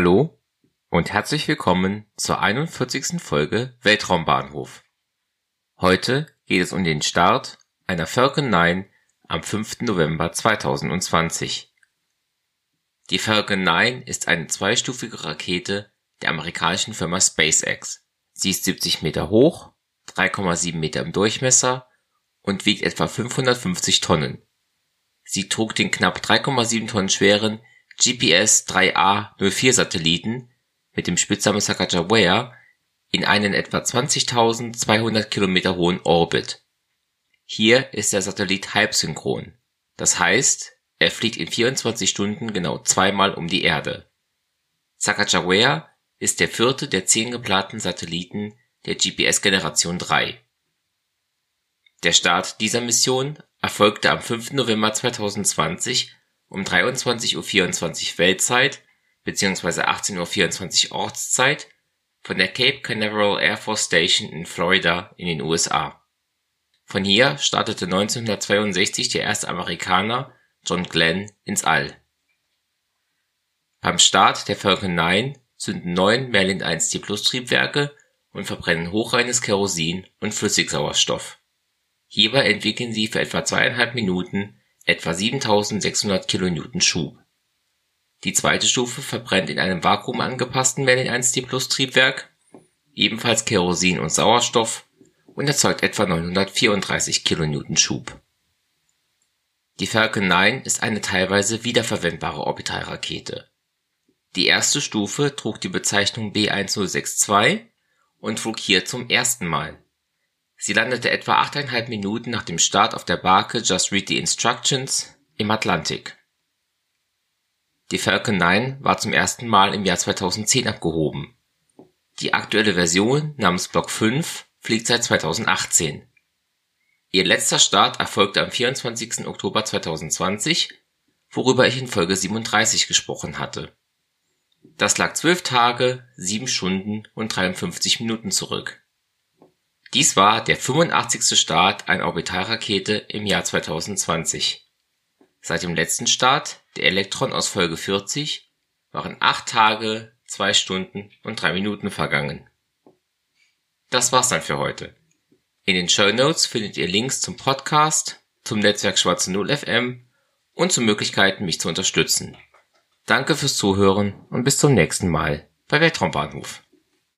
Hallo und herzlich willkommen zur 41. Folge Weltraumbahnhof. Heute geht es um den Start einer Falcon 9 am 5. November 2020. Die Falcon 9 ist eine zweistufige Rakete der amerikanischen Firma SpaceX. Sie ist 70 Meter hoch, 3,7 Meter im Durchmesser und wiegt etwa 550 Tonnen. Sie trug den knapp 3,7 Tonnen schweren GPS-3A-04-Satelliten mit dem Spitznamen Sacagawea in einen etwa 20.200 Kilometer hohen Orbit. Hier ist der Satellit halbsynchron, das heißt, er fliegt in 24 Stunden genau zweimal um die Erde. Sacagawea ist der vierte der zehn geplanten Satelliten der GPS-Generation 3. Der Start dieser Mission erfolgte am 5. November 2020 um 23:24 Uhr Weltzeit bzw. 18:24 Uhr Ortszeit von der Cape Canaveral Air Force Station in Florida in den USA. Von hier startete 1962 der erste Amerikaner John Glenn ins All. Beim Start der Falcon 9 zünden neun Merlin 1T Plus Triebwerke und verbrennen hochreines Kerosin und Flüssigsauerstoff. Hierbei entwickeln sie für etwa zweieinhalb Minuten etwa 7600 kN Schub. Die zweite Stufe verbrennt in einem vakuumangepassten Merlin-1T-Plus-Triebwerk ebenfalls Kerosin und Sauerstoff und erzeugt etwa 934 kN Schub. Die Falcon 9 ist eine teilweise wiederverwendbare Orbitalrakete. Die erste Stufe trug die Bezeichnung B1062 und flog hier zum ersten Mal Sie landete etwa achteinhalb Minuten nach dem Start auf der Barke Just Read the Instructions im Atlantik. Die Falcon 9 war zum ersten Mal im Jahr 2010 abgehoben. Die aktuelle Version namens Block 5 fliegt seit 2018. Ihr letzter Start erfolgte am 24. Oktober 2020, worüber ich in Folge 37 gesprochen hatte. Das lag zwölf Tage, sieben Stunden und 53 Minuten zurück dies war der 85. Start einer Orbitalrakete im Jahr 2020. Seit dem letzten Start, der Electron aus Folge 40, waren acht Tage, zwei Stunden und drei Minuten vergangen. Das war's dann für heute. In den Show Notes findet ihr Links zum Podcast, zum Netzwerk Schwarze Null FM und zu Möglichkeiten, mich zu unterstützen. Danke fürs Zuhören und bis zum nächsten Mal bei Weltraumbahnhof.